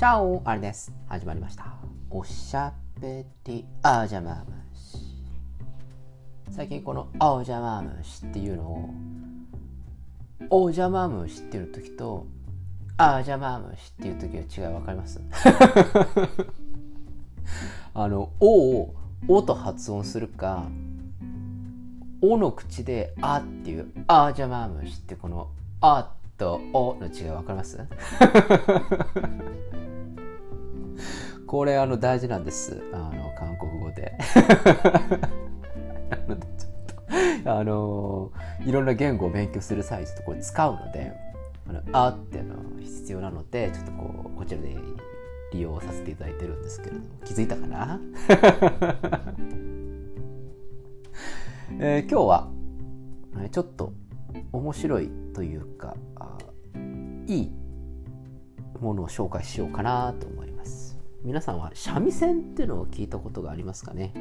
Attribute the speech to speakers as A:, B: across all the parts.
A: チャオあれです。始まりました。おしゃべりあじゃまむし。最近このあじゃまむしっていうのを、おじゃまむしっていう時と、あじゃまむしっていう時の違い分かります？あの、おを、おと発音するか、おの口であっていう、あじゃまむしってこの、あとおの違い分かります？これあの大事なんです。あの韓国語で。なのでちょっとあのいろんな言語を勉強する際ちょっとこれ使うのであのあっていうの必要なのでちょっとこうこちらで利用させていただいてるんですけれども気づいたかな、えー、今日はちょっと面白いというかいいものを紹介しようかなと思います皆さんは三味線っていうのを聞いたことがありますかね？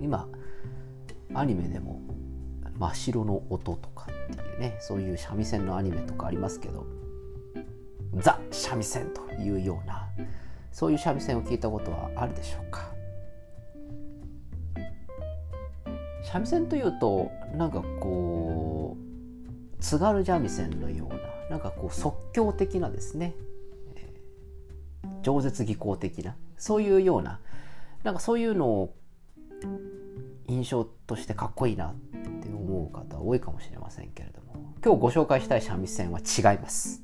A: 今アニメでも「真っ白の音」とかっていうねそういう三味線のアニメとかありますけどザ三味線というようなそういう三味線を聞いたことはあるでしょうか？三味線というとなんかこう津軽三味線のようななんかこう即興的なですね、饒舌技巧的なそういうようななんかそういうのを印象としてかっこいいなって思う方多いかもしれませんけれども今日ご紹介したい三味線は違います。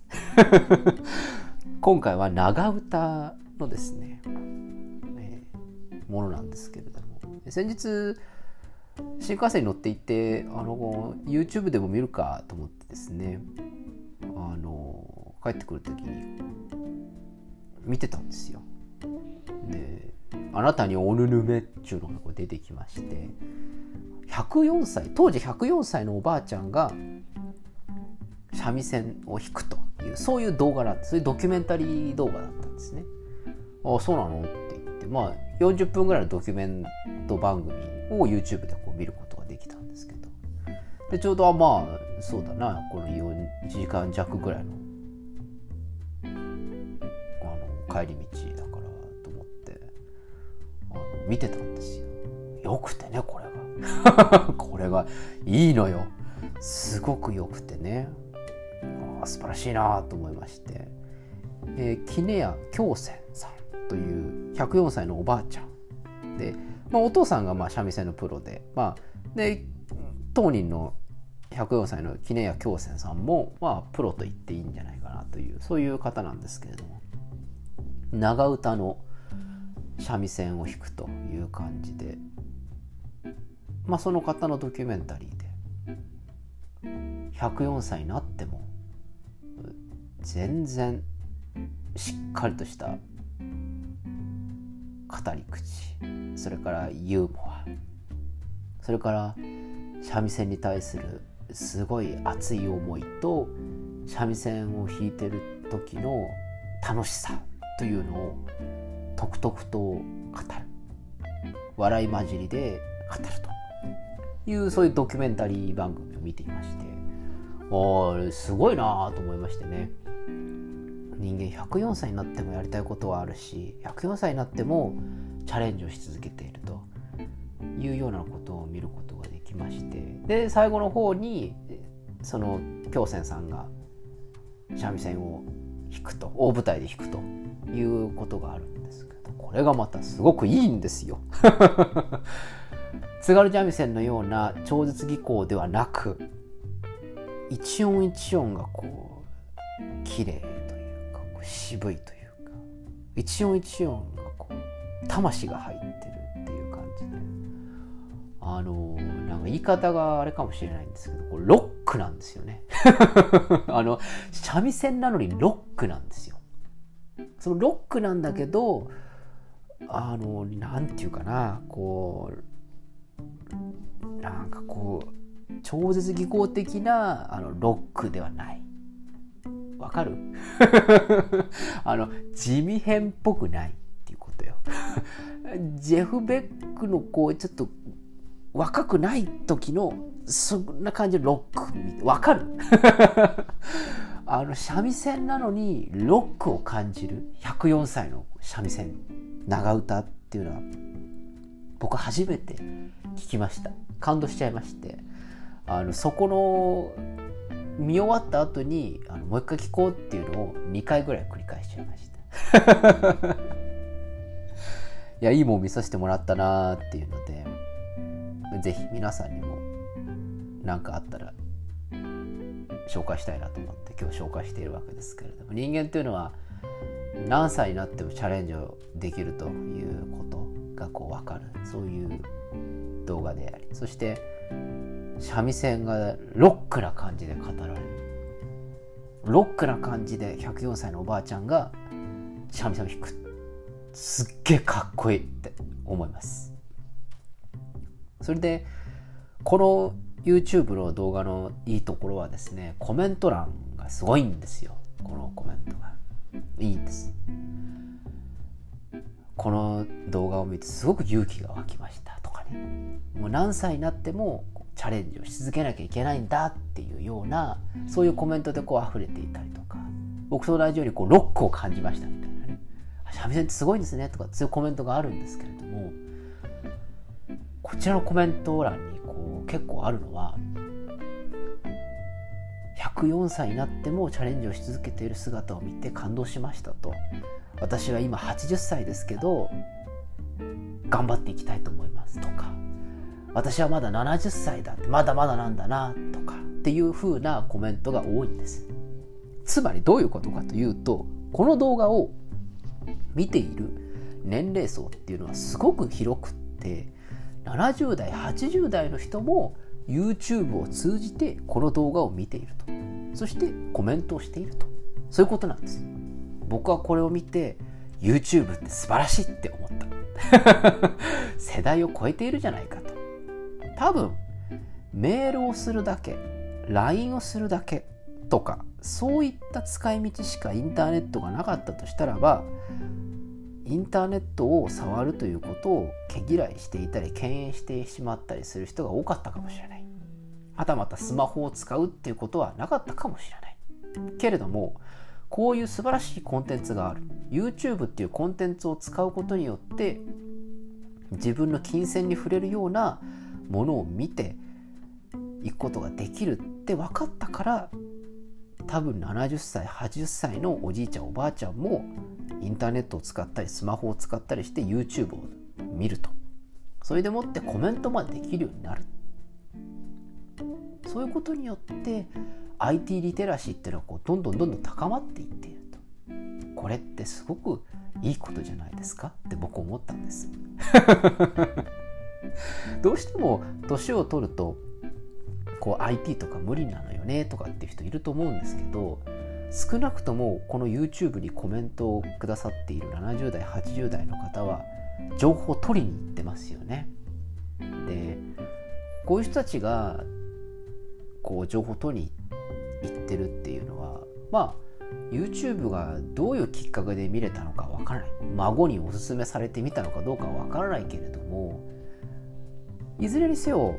A: 今回は長唄のですね、えー、ものなんですけれども先日新幹線に乗っていてあの YouTube でも見るかと思ってですねあの帰ってくる時に見てたんですよ。で「あなたにおぬぬめ」っちゅうのが出てきまして104歳当時104歳のおばあちゃんが三味線を弾くというそういう動画だったそういうドキュメンタリー動画だったんですね。あそうなの？って言ってまあ40分ぐらいのドキュメント番組を YouTube でこう見ることができたんですけどでちょうどあまあそうだなこの1時間弱ぐらいの帰り道だからと思ってあの見てたんですよ。よくてねこれが。これがいいのよ。すごくよくてね。あ素晴らしいなと思いまして、えー、杵屋京泉さんという104歳のおばあちゃん。で、まあ、お父さんがまあ三味線のプロで,、まあ、で当人の104歳の杵屋京泉さんも、まあ、プロと言っていいんじゃないかなというそういう方なんですけれども長唄の三味線を弾くという感じで、まあ、その方のドキュメンタリーで104歳になっても全然しっかりとした語り口それからユーモアそれから三味線に対するすごい熱い思いと三味線を弾いてる時の楽しさというのをとくとくと語る。笑い混じりで語るというそういうドキュメンタリー番組を見ていまして。あすごいなと思いましてね。人間104歳になってもやりたいことはあるし104歳になってもチャレンジをし続けているというようなことを見ることができまして。で最後の方にその京泉さんが三味線を弾くと大舞台で弾くということがあるんですけどこれがまたすごくいいんですよ。津軽三味線のような超絶技巧ではなく一音一音がこう綺麗というかこう渋いというか一音一音がこう魂が入ってるっていう感じであのなんか言い方があれかもしれないんですけどこれロックなんですよね あの三味線なのにロックなんですよ。そのロックなんだけどあのなんていうかなこうなんかこう超絶技巧的なあのロックではない。わかる？あの地味編っぽくないっていうことよ。ジェフ・ベックのこうちょっと若くない時のそんな感じのロックわかる？あの三味線なのにロックを感じる104歳の三味線長唄っていうのは僕初めて聞きました。感動しちゃいまして。あのそこの見終わった後にあのもう一回聞こうっていうのを2回ぐらい繰り返しちゃいました。いやいいもん見させてもらったなーっていうのでぜひ皆さんにも何かあったら紹介したいなと思って今日紹介しているわけですけれども人間というのは何歳になってもチャレンジをできるということがこう分かるそういう動画でありそして三味線がロックな感じで語られる。ロックな感じで104歳のおばあちゃんが三味線を弾く。すっげえかっこいいって思います。それでこの YouTube の動画のいいところはですねコメント欄がすごいんですよ。このコメントが。いいです。この動画を見てすごく勇気が湧きましたとかね。もう何歳になってもチャレンジをし続けなきゃいけないんだっていうようなそういうコメントでこう溢れていたりとか。僕と同じようにこうロックを感じましたみたいなね。三味線ってすごいんですねとかそういうコメントがあるんですけれどもこちらのコメント欄に結構あるのは104歳になってもチャレンジをし続けている姿を見て感動しましたと。私は今80歳ですけど頑張っていきたいと思いますとか。私はまだ70歳だまだまだなんだなとかっていう風なコメントが多いんです。つまりどういうことかというとこの動画を見ている年齢層っていうのはすごく広くって70代80代の人も YouTube を通じてこの動画を見ていると。そしてコメントをしていると。そういうことなんです。僕はこれを見て YouTube って素晴らしいって思った。世代を超えているじゃないかと。多分メールをするだけ LINE をするだけとかそういった使い道しかインターネットがなかったとしたらばインターネットを触るということを毛嫌いしていたり敬遠してしまったりする人が多かったかもしれない。はたまたスマホを使うっていうことはなかったかもしれない。けれどもこういう素晴らしいコンテンツがある。YouTube っていうコンテンツを使うことによって自分の金銭に触れるようなものを見ていくことができるって分かったから多分70歳80歳のおじいちゃんおばあちゃんもインターネットを使ったりスマホを使ったりして YouTube を見ると。それでもってコメントまでできるようになる。そういうことによって IT リテラシーっていうのはこうどんどんどんどん高まっていっていると。これってすごくいいことじゃないですか？って僕思ったんです。どうしても年を取るとこう IT とか無理なのよねとかっていう人いると思うんですけど少なくともこの YouTube にコメントをくださっている70代80代の方は情報を取りに行ってますよね。でこういう人たちがこう情報を取りに行ってるっていうのはまあ YouTube がどういうきっかけで見れたのかわからない孫におすすめされてみたのかどうかわからないけれどもいずれにせよ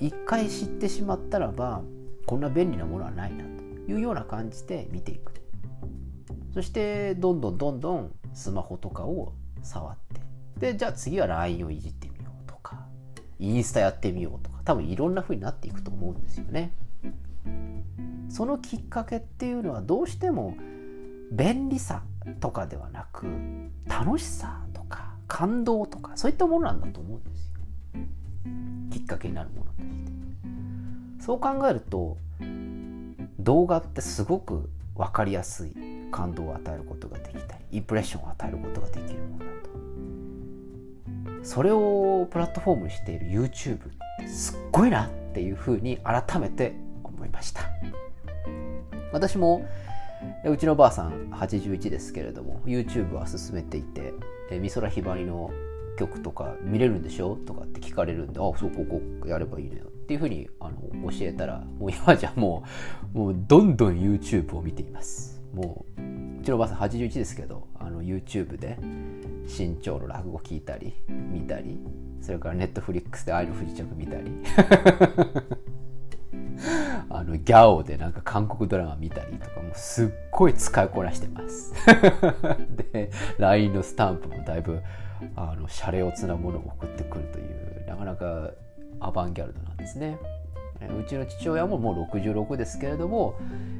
A: 一回知ってしまったらばこんな便利なものはないなというような感じで見ていくそしてどんどんどんどんスマホとかを触って。でじゃあ次は LINE をいじってみようとかインスタやってみようとか多分いろんな風になっていくと思うんですよね。そのきっかけっていうのはどうしても便利さとかではなく楽しさとか感動とかそういったものなんだと思うんですよ。きっかけになるものとして。そう考えると動画ってすごく分かりやすい感動を与えることができたりインプレッションを与えることができるものだと。それをプラットフォームにしている YouTube ってすっごいなっていうふうに改めて思いました。私もうちのばあさん81ですけれども YouTube は進めていて美空ひばりの曲とか見れるんでしょ？とかって聞かれるんで、あ、そう、ここやればいいのよ。っていうふうにあの教えたら、もう今じゃもう、もうどんどん YouTube を見ています。もう、うちのおばさん81ですけど、あの YouTube で新潮の落語聞いたり、見たり、それから Netflix で愛の不時着見たり、あのギャオでなんか韓国ドラマ見たりとかもすっごい使いこなしてます で LINE のスタンプもだいぶあのシャレオツなものを送ってくるというなかなかアバンギャルドなんですね。うちの父親ももう66ですけれども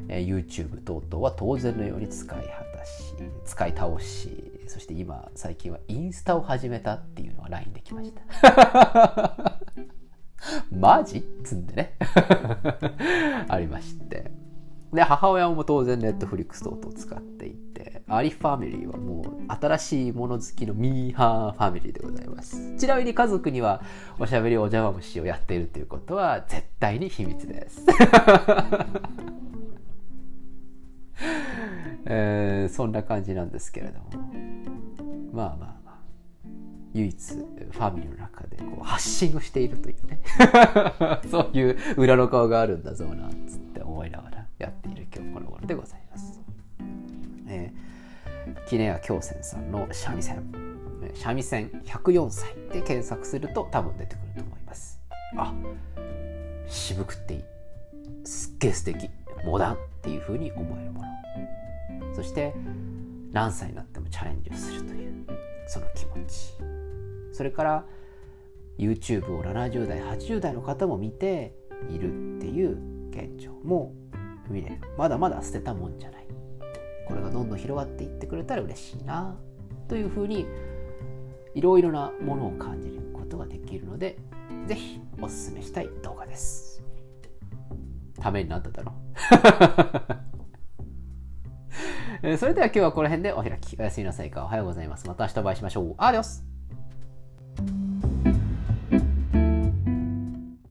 A: YouTube 等々は当然のように使い果たし使い倒しそして今最近はインスタを始めたっていうのが LINE できました。マジ？っつんでね。ありまして。で母親も当然ネットフリックス等々を使っていてアリファミリーはもう新しいもの好きのミーハーファミリーでございます。ちなみに家族にはおしゃべりお邪魔虫をやっているということは絶対に秘密です。えー、そんな感じなんですけれども。まあまあまあ。唯一ファミリーの中でこう発信をしているというね。そういう裏の顔があるんだぞなんつって思いながらやっている今日この頃でございます。えー、キネア京泉さんの三味線。三味線104歳で検索すると多分出てくると思います。あ渋くっていい。すっげえ素敵。モダンっていうふうに思えるもの。そして何歳になってもチャレンジをするというその気持ち。それから YouTube を70代80代の方も見ているっていう現状も見れるまだまだ捨てたもんじゃないこれがどんどん広がっていってくれたら嬉しいなというふうにいろいろなものを感じることができるのでぜひおすすめしたい動画ですためになっただろう それでは今日はこの辺でお開き。おやすみなさいか。おはようございます。また明日お会いしましょう。アディオス